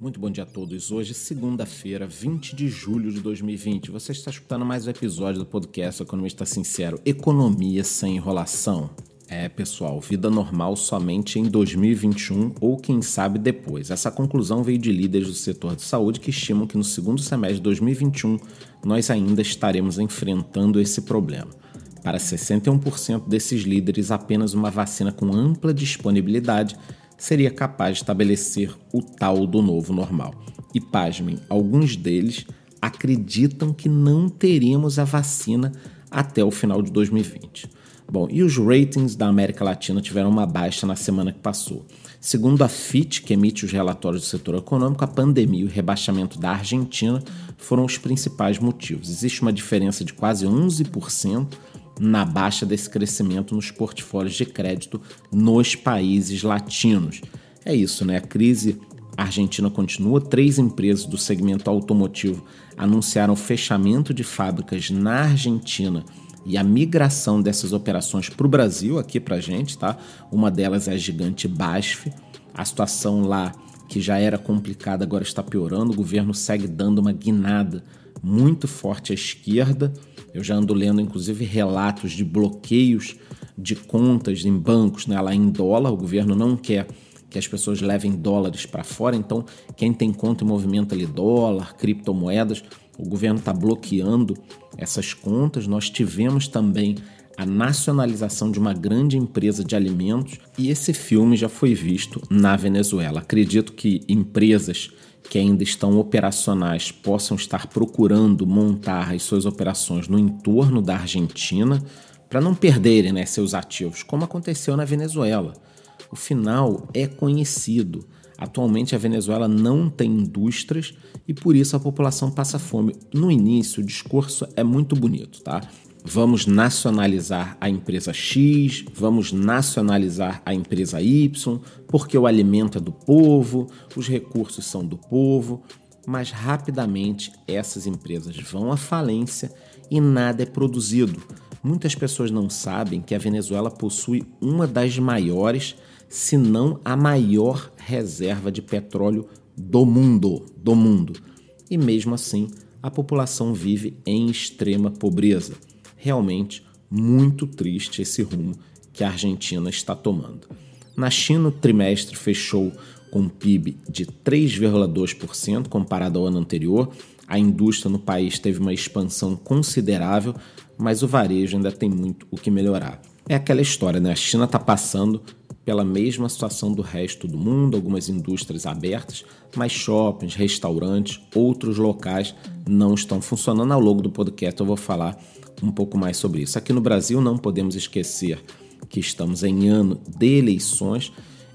Muito bom dia a todos. Hoje, segunda-feira, 20 de julho de 2020. Você está escutando mais um episódio do podcast Economista Sincero: Economia sem enrolação. É, pessoal, vida normal somente em 2021 ou quem sabe depois. Essa conclusão veio de líderes do setor de saúde que estimam que no segundo semestre de 2021 nós ainda estaremos enfrentando esse problema. Para 61% desses líderes, apenas uma vacina com ampla disponibilidade seria capaz de estabelecer o tal do novo normal. E pasmem, alguns deles acreditam que não teremos a vacina até o final de 2020. Bom, e os ratings da América Latina tiveram uma baixa na semana que passou. Segundo a FIT, que emite os relatórios do setor econômico, a pandemia e o rebaixamento da Argentina foram os principais motivos. Existe uma diferença de quase 11% na baixa desse crescimento nos portfólios de crédito nos países latinos. É isso, né? A crise argentina continua. Três empresas do segmento automotivo anunciaram fechamento de fábricas na Argentina e a migração dessas operações para o Brasil, aqui para a gente, tá? Uma delas é a gigante BASF. A situação lá, que já era complicada, agora está piorando. O governo segue dando uma guinada muito forte à esquerda. Eu já ando lendo, inclusive, relatos de bloqueios de contas em bancos né, lá em dólar. O governo não quer que as pessoas levem dólares para fora, então quem tem conta em movimento ali, dólar, criptomoedas, o governo está bloqueando essas contas. Nós tivemos também a nacionalização de uma grande empresa de alimentos e esse filme já foi visto na Venezuela. Acredito que empresas que ainda estão operacionais possam estar procurando montar as suas operações no entorno da Argentina para não perderem né, seus ativos, como aconteceu na Venezuela. O final é conhecido. Atualmente a Venezuela não tem indústrias e por isso a população passa fome. No início o discurso é muito bonito, tá? Vamos nacionalizar a empresa X, vamos nacionalizar a empresa Y, porque o alimento é do povo, os recursos são do povo, mas rapidamente essas empresas vão à falência e nada é produzido. Muitas pessoas não sabem que a Venezuela possui uma das maiores, se não a maior reserva de petróleo do mundo, do mundo. E mesmo assim, a população vive em extrema pobreza realmente muito triste esse rumo que a Argentina está tomando. Na China, o trimestre fechou com um PIB de 3,2% comparado ao ano anterior. A indústria no país teve uma expansão considerável, mas o varejo ainda tem muito o que melhorar. É aquela história, né? A China está passando pela mesma situação do resto do mundo, algumas indústrias abertas, mas shoppings, restaurantes, outros locais não estão funcionando. Ao longo do podcast eu vou falar um pouco mais sobre isso. Aqui no Brasil não podemos esquecer que estamos em ano de eleições.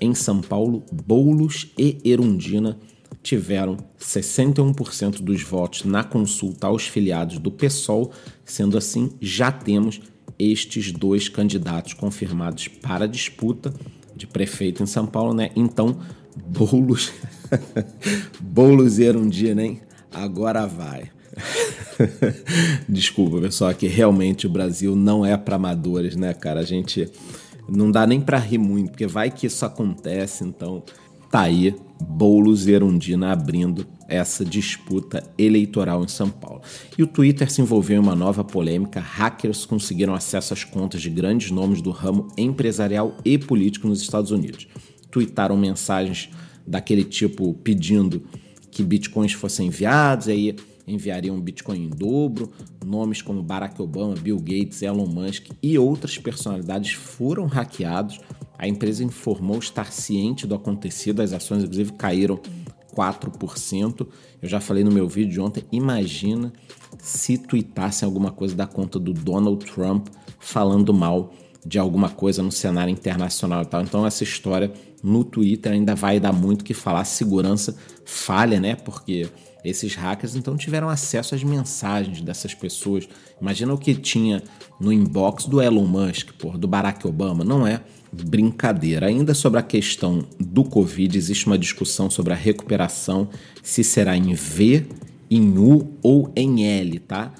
Em São Paulo, Boulos e Erundina tiveram 61% dos votos na consulta aos filiados do PSOL, sendo assim, já temos estes dois candidatos confirmados para disputa de prefeito em São Paulo, né? Então, Boulos, Boulos e Erundina, hein? Agora vai. Desculpa, pessoal, que realmente o Brasil não é para amadores, né, cara? A gente não dá nem para rir muito, porque vai que isso acontece, então tá aí Boulos e Erundina abrindo essa disputa eleitoral em São Paulo. E o Twitter se envolveu em uma nova polêmica. Hackers conseguiram acesso às contas de grandes nomes do ramo empresarial e político nos Estados Unidos. Tweetaram mensagens daquele tipo pedindo que bitcoins fossem enviados, e aí enviariam Bitcoin em dobro. Nomes como Barack Obama, Bill Gates, Elon Musk e outras personalidades foram hackeados. A empresa informou estar ciente do acontecido, as ações inclusive caíram 4%. Eu já falei no meu vídeo de ontem, imagina se tweetassem alguma coisa da conta do Donald Trump falando mal de alguma coisa no cenário internacional e tal. Então essa história no Twitter ainda vai dar muito que falar. Segurança falha, né? Porque esses hackers então tiveram acesso às mensagens dessas pessoas. Imagina o que tinha no inbox do Elon Musk, por, do Barack Obama. Não é brincadeira. Ainda sobre a questão do Covid, existe uma discussão sobre a recuperação, se será em V, em U ou em L, tá?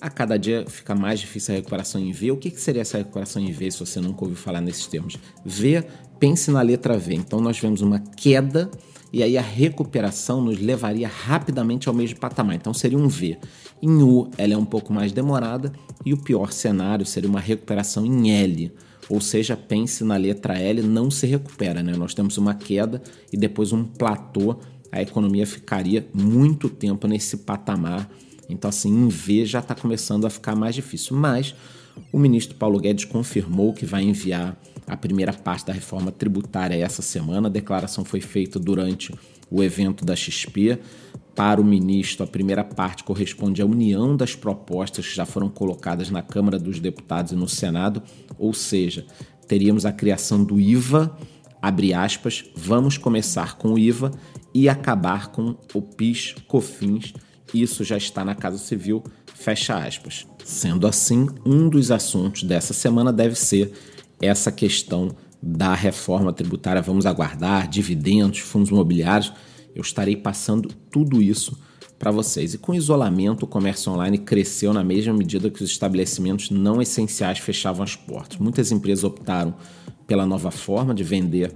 A cada dia fica mais difícil a recuperação em V. O que, que seria essa recuperação em V se você nunca ouviu falar nesses termos? V, pense na letra V. Então nós vemos uma queda e aí a recuperação nos levaria rapidamente ao mesmo patamar. Então seria um V. Em U, ela é um pouco mais demorada e o pior cenário seria uma recuperação em L. Ou seja, pense na letra L, não se recupera, né? Nós temos uma queda e depois um platô, a economia ficaria muito tempo nesse patamar. Então, assim, em V já está começando a ficar mais difícil. Mas o ministro Paulo Guedes confirmou que vai enviar a primeira parte da reforma tributária essa semana. A declaração foi feita durante o evento da XP. Para o ministro, a primeira parte corresponde à união das propostas que já foram colocadas na Câmara dos Deputados e no Senado, ou seja, teríamos a criação do IVA, abre aspas, vamos começar com o IVA e acabar com o PIS, COFINS, isso já está na Casa Civil, fecha aspas. Sendo assim, um dos assuntos dessa semana deve ser essa questão da reforma tributária. Vamos aguardar dividendos, fundos imobiliários. Eu estarei passando tudo isso para vocês. E com o isolamento, o comércio online cresceu na mesma medida que os estabelecimentos não essenciais fechavam as portas. Muitas empresas optaram pela nova forma de vender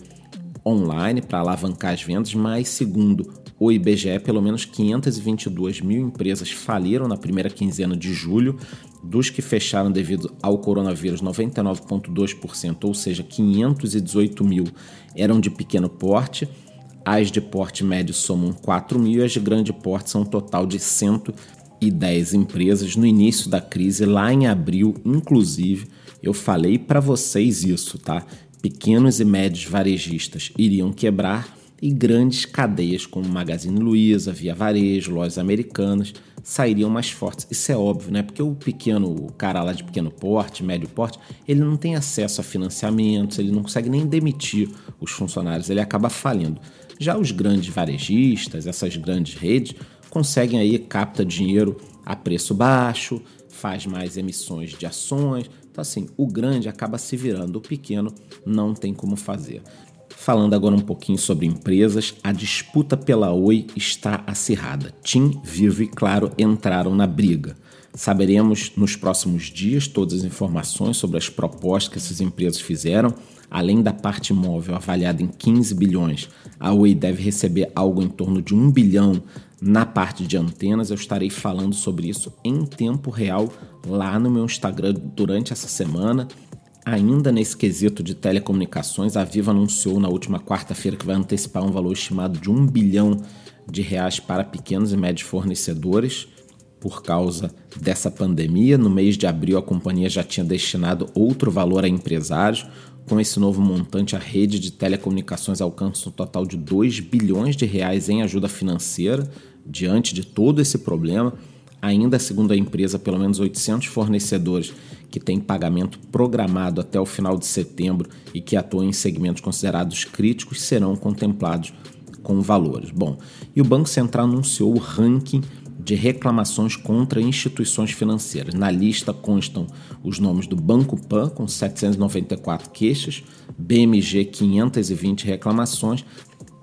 online para alavancar as vendas, mas segundo o IBGE, pelo menos 522 mil empresas faliram na primeira quinzena de julho. Dos que fecharam devido ao coronavírus, 99,2%, ou seja, 518 mil, eram de pequeno porte. As de porte médio somam 4 mil e as de grande porte são um total de 110 empresas. No início da crise, lá em abril, inclusive, eu falei para vocês isso, tá? Pequenos e médios varejistas iriam quebrar e grandes cadeias como Magazine Luiza, Via Varejo, lojas americanas sairiam mais fortes. Isso é óbvio, né? Porque o pequeno, o cara lá de pequeno porte, médio porte, ele não tem acesso a financiamentos, ele não consegue nem demitir os funcionários, ele acaba falindo. Já os grandes varejistas, essas grandes redes, conseguem aí capta dinheiro a preço baixo, faz mais emissões de ações. Então assim, o grande acaba se virando, o pequeno não tem como fazer. Falando agora um pouquinho sobre empresas, a disputa pela Oi está acirrada. TIM, Vivo e Claro entraram na briga. Saberemos nos próximos dias todas as informações sobre as propostas que essas empresas fizeram. Além da parte móvel avaliada em 15 bilhões, a Oi deve receber algo em torno de 1 bilhão na parte de antenas. Eu estarei falando sobre isso em tempo real lá no meu Instagram durante essa semana. Ainda nesse quesito de telecomunicações, a Viva anunciou na última quarta-feira que vai antecipar um valor estimado de um bilhão de reais para pequenos e médios fornecedores por causa dessa pandemia. No mês de abril, a companhia já tinha destinado outro valor a empresários. Com esse novo montante, a rede de telecomunicações alcança um total de 2 bilhões de reais em ajuda financeira diante de todo esse problema. Ainda segundo a empresa, pelo menos 800 fornecedores que têm pagamento programado até o final de setembro e que atuam em segmentos considerados críticos serão contemplados com valores. Bom, e o Banco Central anunciou o ranking de reclamações contra instituições financeiras. Na lista constam os nomes do Banco Pan, com 794 queixas, BMG, 520 reclamações,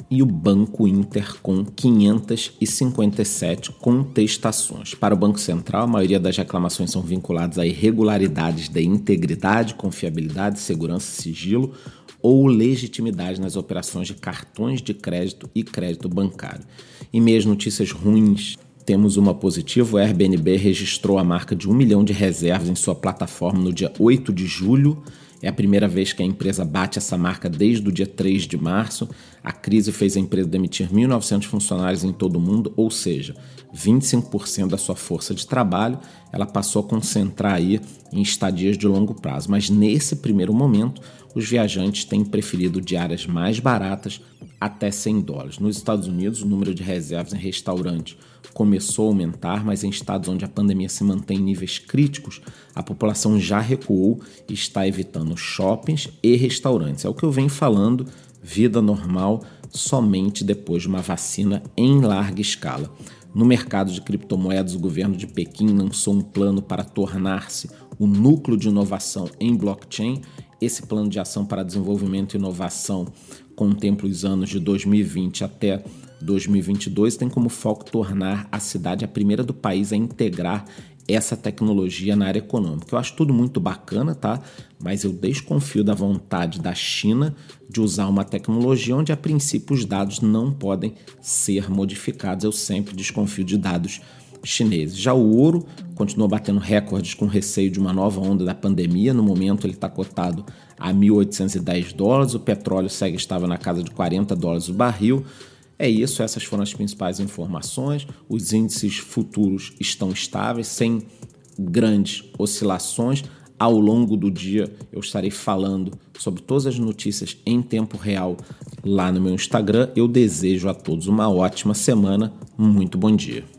e o Banco Inter com 557 contestações. Para o Banco Central, a maioria das reclamações são vinculadas a irregularidades de integridade, confiabilidade, segurança sigilo ou legitimidade nas operações de cartões de crédito e crédito bancário. E mesmo notícias ruins temos uma positiva, o Airbnb registrou a marca de um milhão de reservas em sua plataforma no dia 8 de julho é a primeira vez que a empresa bate essa marca desde o dia 3 de março. A crise fez a empresa demitir 1.900 funcionários em todo o mundo, ou seja, 25% da sua força de trabalho ela passou a concentrar aí em estadias de longo prazo. Mas nesse primeiro momento, os viajantes têm preferido diárias mais baratas, até 100 dólares. Nos Estados Unidos, o número de reservas em restaurantes começou a aumentar, mas em estados onde a pandemia se mantém em níveis críticos, a população já recuou e está evitando shoppings e restaurantes. É o que eu venho falando, vida normal somente depois de uma vacina em larga escala. No mercado de criptomoedas, o governo de Pequim lançou um plano para tornar-se o núcleo de inovação em blockchain. Esse plano de ação para desenvolvimento e inovação contempla os anos de 2020 até 2022 tem como foco tornar a cidade a primeira do país a integrar essa tecnologia na área econômica. Eu acho tudo muito bacana, tá? Mas eu desconfio da vontade da China de usar uma tecnologia onde, a princípio, os dados não podem ser modificados. Eu sempre desconfio de dados chineses. Já o ouro continua batendo recordes com receio de uma nova onda da pandemia. No momento, ele está cotado a 1.810 dólares. O petróleo segue estava na casa de 40 dólares o barril. É isso, essas foram as principais informações. Os índices futuros estão estáveis, sem grandes oscilações. Ao longo do dia eu estarei falando sobre todas as notícias em tempo real lá no meu Instagram. Eu desejo a todos uma ótima semana. Muito bom dia.